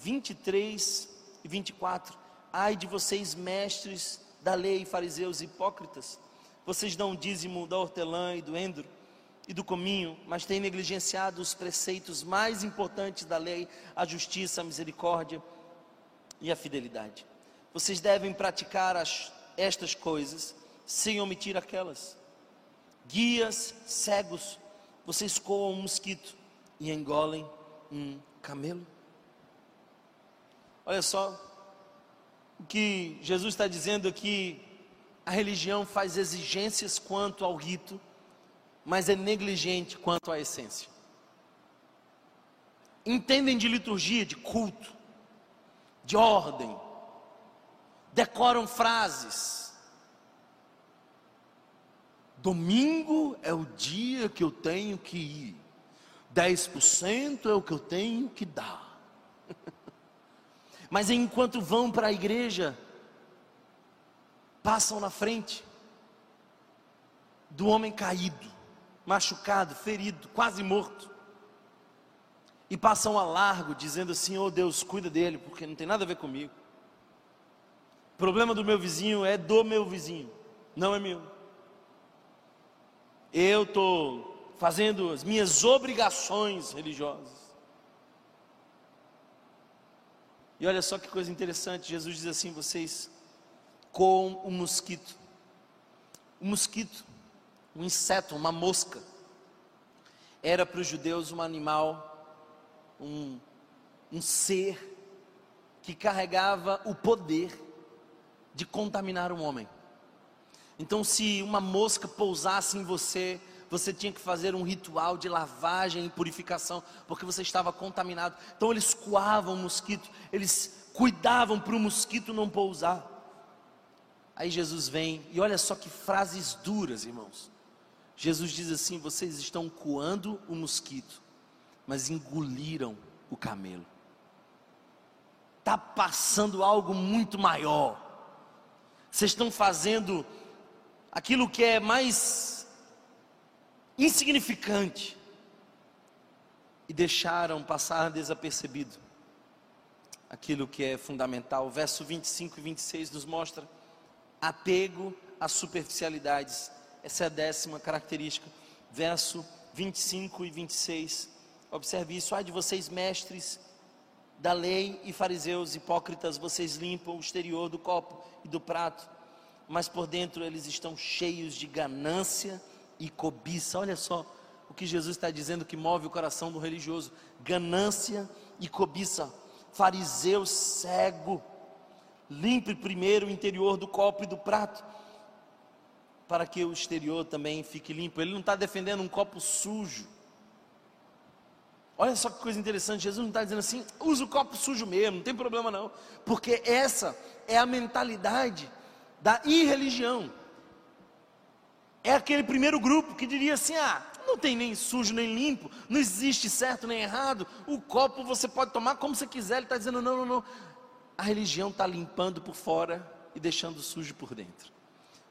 23 e 24. Ai de vocês, mestres da lei, fariseus hipócritas, vocês dão dízimo da hortelã e do endro e do cominho, mas têm negligenciado os preceitos mais importantes da lei, a justiça, a misericórdia e a fidelidade. Vocês devem praticar as, estas coisas sem omitir aquelas. Guias cegos, vocês coam um mosquito e engolem um camelo. Olha só, o que Jesus está dizendo aqui, a religião faz exigências quanto ao rito, mas é negligente quanto à essência. Entendem de liturgia, de culto, de ordem, decoram frases. Domingo é o dia que eu tenho que ir, 10% é o que eu tenho que dar. Mas enquanto vão para a igreja, passam na frente do homem caído, machucado, ferido, quase morto, e passam a largo, dizendo assim: Oh Deus, cuida dele, porque não tem nada a ver comigo. O problema do meu vizinho é do meu vizinho, não é meu. Eu estou fazendo as minhas obrigações religiosas. E olha só que coisa interessante, Jesus diz assim: vocês com o um mosquito. O mosquito, um inseto, uma mosca, era para os judeus um animal, um, um ser que carregava o poder de contaminar um homem. Então, se uma mosca pousasse em você, você tinha que fazer um ritual de lavagem e purificação, porque você estava contaminado. Então eles coavam o mosquito, eles cuidavam para o mosquito não pousar. Aí Jesus vem, e olha só que frases duras, irmãos. Jesus diz assim: vocês estão coando o mosquito, mas engoliram o camelo. Está passando algo muito maior. Vocês estão fazendo aquilo que é mais insignificante e deixaram passar desapercebido aquilo que é fundamental. Verso 25 e 26 nos mostra apego às superficialidades. Essa é a décima característica. Verso 25 e 26. Observe isso. Ai de vocês, mestres da lei e fariseus hipócritas, vocês limpam o exterior do copo e do prato, mas por dentro eles estão cheios de ganância e cobiça. Olha só o que Jesus está dizendo que move o coração do religioso: ganância e cobiça. Fariseu cego, limpe primeiro o interior do copo e do prato, para que o exterior também fique limpo. Ele não está defendendo um copo sujo. Olha só que coisa interessante, Jesus não está dizendo assim, usa o copo sujo mesmo, não tem problema não, porque essa é a mentalidade da irreligião. É aquele primeiro grupo que diria assim: ah, não tem nem sujo nem limpo, não existe certo nem errado, o copo você pode tomar como você quiser. Ele está dizendo: não, não, não. A religião está limpando por fora e deixando sujo por dentro.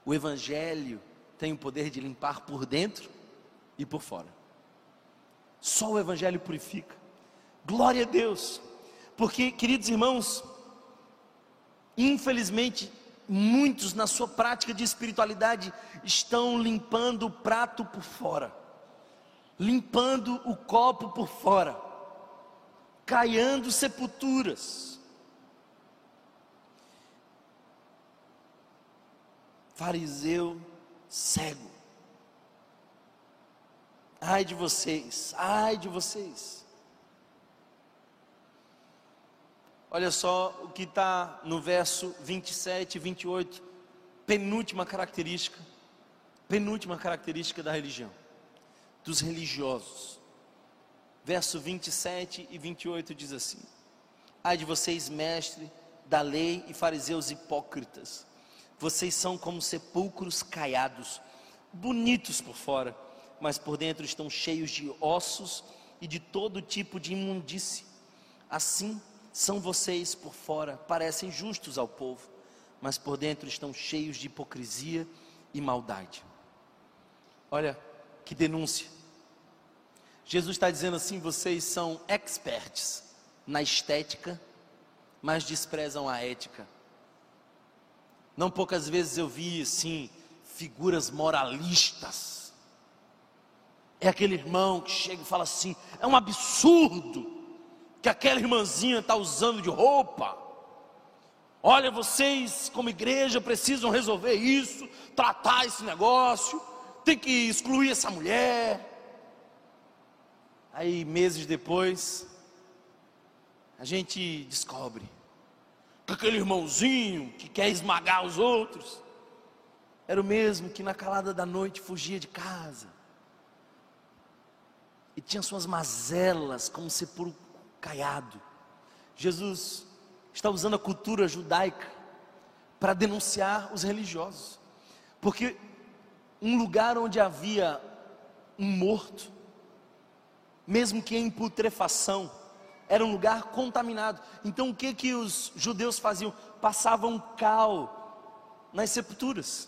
O Evangelho tem o poder de limpar por dentro e por fora. Só o Evangelho purifica. Glória a Deus. Porque, queridos irmãos, infelizmente, muitos na sua prática de espiritualidade estão limpando o prato por fora, limpando o copo por fora, caiando sepulturas. Fariseu cego. Ai de vocês, ai de vocês. Olha só o que está no verso 27 e 28, penúltima característica, penúltima característica da religião, dos religiosos. Verso 27 e 28 diz assim: Ai de vocês, mestre da lei e fariseus hipócritas, vocês são como sepulcros caiados, bonitos por fora mas por dentro estão cheios de ossos e de todo tipo de imundície. Assim são vocês por fora, parecem justos ao povo, mas por dentro estão cheios de hipocrisia e maldade. Olha que denúncia. Jesus está dizendo assim: vocês são experts na estética, mas desprezam a ética. Não poucas vezes eu vi assim figuras moralistas é aquele irmão que chega e fala assim: é um absurdo que aquela irmãzinha está usando de roupa. Olha, vocês, como igreja, precisam resolver isso, tratar esse negócio, tem que excluir essa mulher. Aí, meses depois, a gente descobre que aquele irmãozinho que quer esmagar os outros, era o mesmo que na calada da noite fugia de casa e tinha suas mazelas como sepulcro caiado. Jesus está usando a cultura judaica para denunciar os religiosos, porque um lugar onde havia um morto, mesmo que em putrefação, era um lugar contaminado. Então o que que os judeus faziam? Passavam cal nas sepulturas,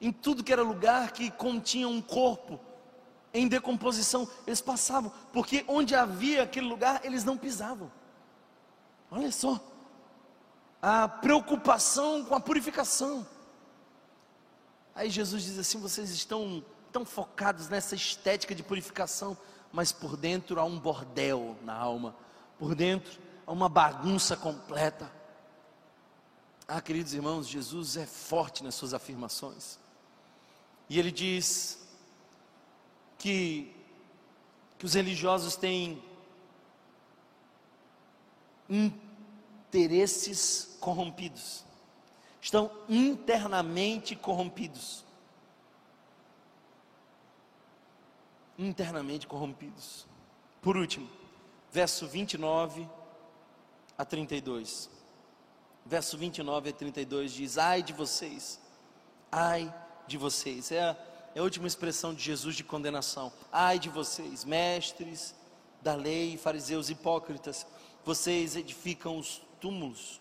em tudo que era lugar que continha um corpo em decomposição, eles passavam, porque onde havia aquele lugar, eles não pisavam. Olha só, a preocupação com a purificação. Aí Jesus diz assim: vocês estão tão focados nessa estética de purificação, mas por dentro há um bordel na alma, por dentro há uma bagunça completa. Ah, queridos irmãos, Jesus é forte nas suas afirmações. E ele diz: que, que os religiosos têm interesses corrompidos, estão internamente corrompidos. Internamente corrompidos. Por último, verso 29 a 32. Verso 29 a 32 diz: Ai de vocês, ai de vocês. É a é a última expressão de Jesus de condenação. Ai de vocês, mestres da lei, fariseus hipócritas, vocês edificam os túmulos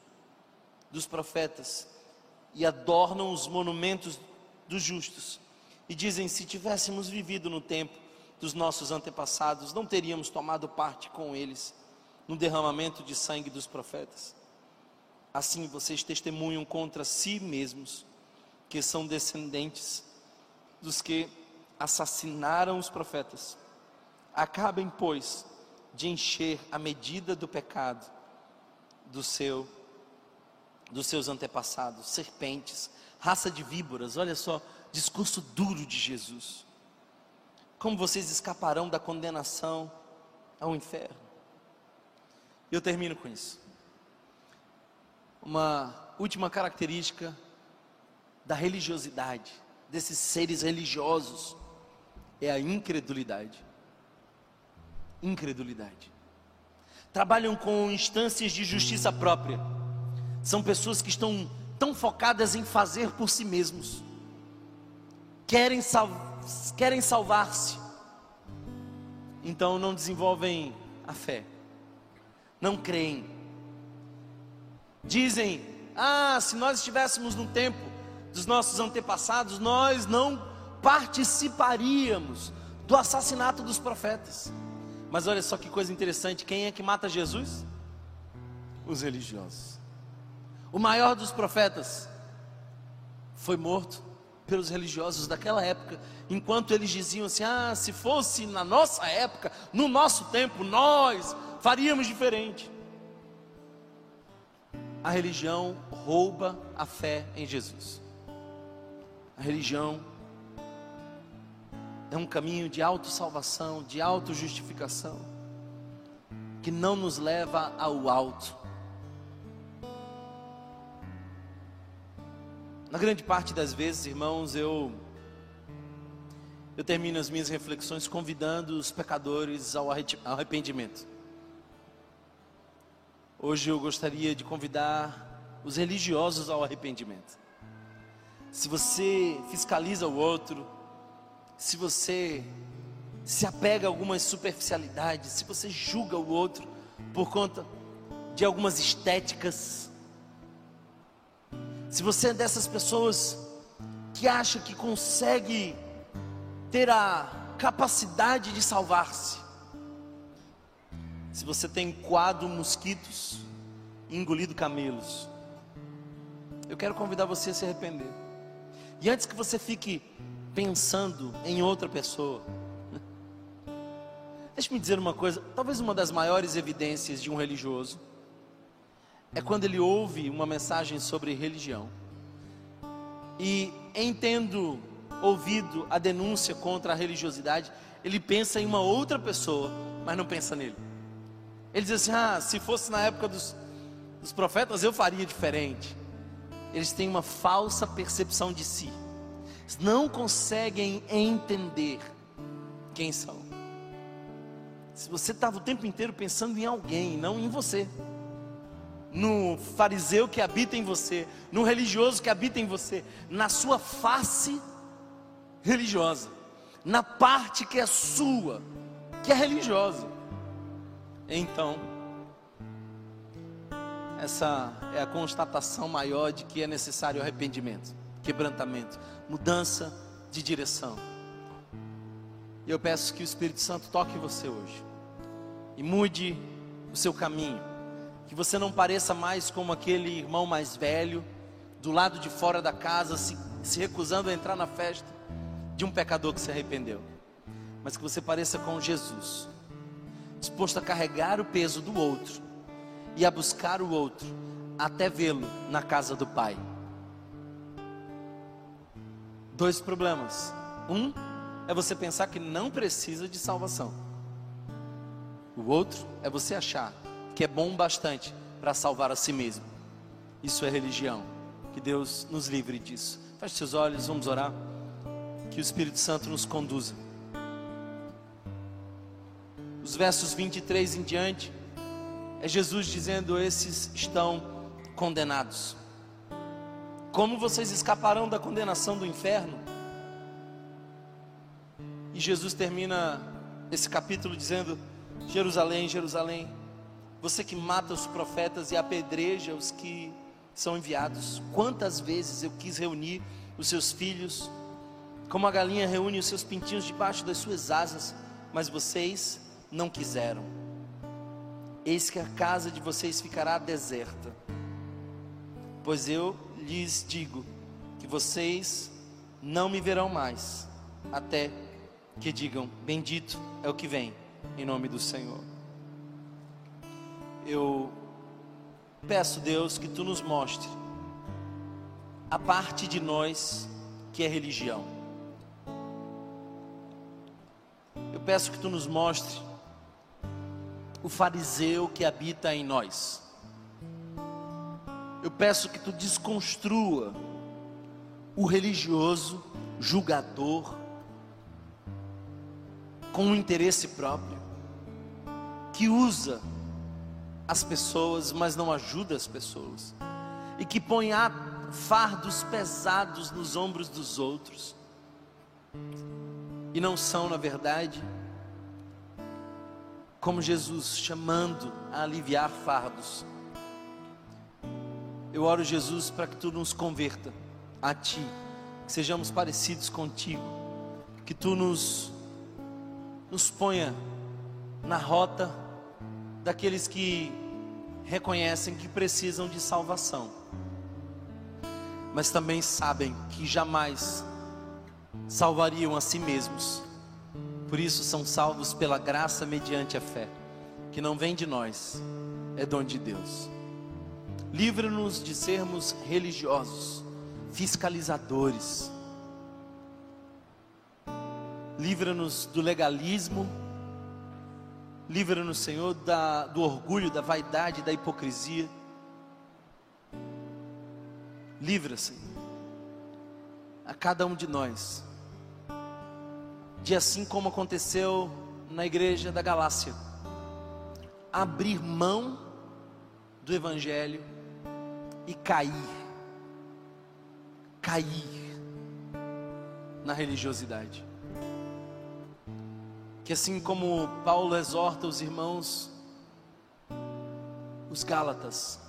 dos profetas e adornam os monumentos dos justos. E dizem: se tivéssemos vivido no tempo dos nossos antepassados, não teríamos tomado parte com eles no derramamento de sangue dos profetas. Assim vocês testemunham contra si mesmos que são descendentes dos que assassinaram os profetas. Acabem, pois, de encher a medida do pecado do seu dos seus antepassados, serpentes, raça de víboras. Olha só, discurso duro de Jesus. Como vocês escaparão da condenação ao inferno? Eu termino com isso. Uma última característica da religiosidade desses seres religiosos é a incredulidade. Incredulidade. Trabalham com instâncias de justiça própria. São pessoas que estão tão focadas em fazer por si mesmos. Querem, sal querem salvar-se. Então não desenvolvem a fé. Não creem. Dizem: "Ah, se nós estivéssemos no tempo dos nossos antepassados, nós não participaríamos do assassinato dos profetas. Mas olha só que coisa interessante: quem é que mata Jesus? Os religiosos. O maior dos profetas foi morto pelos religiosos daquela época, enquanto eles diziam assim: ah, se fosse na nossa época, no nosso tempo, nós faríamos diferente. A religião rouba a fé em Jesus. A religião é um caminho de autossalvação, de autojustificação, que não nos leva ao alto. Na grande parte das vezes, irmãos, eu eu termino as minhas reflexões convidando os pecadores ao arrependimento. Hoje eu gostaria de convidar os religiosos ao arrependimento se você fiscaliza o outro, se você se apega a algumas superficialidades, se você julga o outro por conta de algumas estéticas, se você é dessas pessoas que acha que consegue ter a capacidade de salvar-se, se você tem coado mosquitos e engolido camelos, eu quero convidar você a se arrepender. E antes que você fique pensando em outra pessoa, *laughs* deixe-me dizer uma coisa: talvez uma das maiores evidências de um religioso é quando ele ouve uma mensagem sobre religião e, entendo ouvido a denúncia contra a religiosidade, ele pensa em uma outra pessoa, mas não pensa nele. Ele diz assim: ah, se fosse na época dos, dos profetas eu faria diferente eles têm uma falsa percepção de si, não conseguem entender quem são. Se você estava o tempo inteiro pensando em alguém, não em você, no fariseu que habita em você, no religioso que habita em você, na sua face religiosa, na parte que é sua, que é religiosa, então essa é a constatação maior de que é necessário arrependimento, quebrantamento, mudança de direção. E eu peço que o Espírito Santo toque você hoje e mude o seu caminho, que você não pareça mais como aquele irmão mais velho, do lado de fora da casa, se, se recusando a entrar na festa de um pecador que se arrependeu, mas que você pareça com Jesus, disposto a carregar o peso do outro e a buscar o outro até vê-lo na casa do Pai. Dois problemas. Um é você pensar que não precisa de salvação. O outro é você achar que é bom bastante para salvar a si mesmo. Isso é religião. Que Deus nos livre disso. Feche seus olhos, vamos orar. Que o Espírito Santo nos conduza. Os versos 23 em diante é Jesus dizendo: Esses estão condenados. Como vocês escaparão da condenação do inferno? E Jesus termina esse capítulo dizendo: Jerusalém, Jerusalém, você que mata os profetas e apedreja os que são enviados. Quantas vezes eu quis reunir os seus filhos, como a galinha reúne os seus pintinhos debaixo das suas asas, mas vocês não quiseram. Eis que a casa de vocês ficará deserta. Pois eu lhes digo que vocês não me verão mais, até que digam: Bendito é o que vem, em nome do Senhor. Eu peço, Deus, que tu nos mostre a parte de nós que é religião. Eu peço que tu nos mostre o fariseu que habita em nós. Eu peço que tu desconstrua o religioso julgador, com um interesse próprio, que usa as pessoas, mas não ajuda as pessoas, e que põe fardos pesados nos ombros dos outros, e não são, na verdade, como Jesus chamando a aliviar fardos. Eu oro, Jesus, para que tu nos converta a ti, que sejamos parecidos contigo, que tu nos, nos ponha na rota daqueles que reconhecem que precisam de salvação, mas também sabem que jamais salvariam a si mesmos por isso são salvos pela graça mediante a fé, que não vem de nós, é dom de Deus. Livra-nos de sermos religiosos, fiscalizadores. Livra-nos do legalismo. Livra-nos, Senhor, da, do orgulho, da vaidade, da hipocrisia. Livra, Senhor, a cada um de nós de assim como aconteceu na igreja da Galácia, abrir mão do Evangelho e cair, cair na religiosidade. Que assim como Paulo exorta os irmãos, os Gálatas,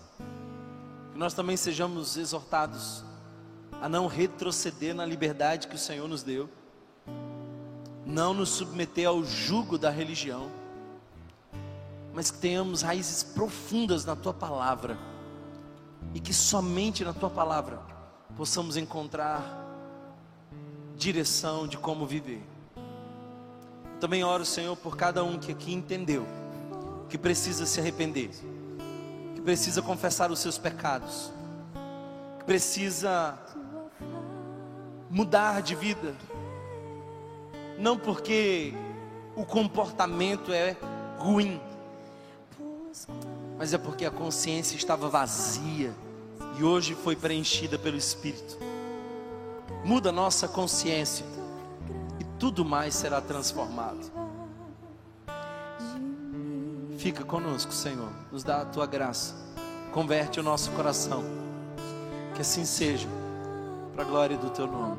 que nós também sejamos exortados a não retroceder na liberdade que o Senhor nos deu não nos submeter ao jugo da religião, mas que tenhamos raízes profundas na tua palavra e que somente na tua palavra possamos encontrar direção de como viver. Também oro, Senhor, por cada um que aqui entendeu que precisa se arrepender, que precisa confessar os seus pecados, que precisa mudar de vida não porque o comportamento é ruim, mas é porque a consciência estava vazia e hoje foi preenchida pelo Espírito. Muda nossa consciência e tudo mais será transformado. Fica conosco, Senhor, nos dá a tua graça, converte o nosso coração, que assim seja, para a glória do teu nome.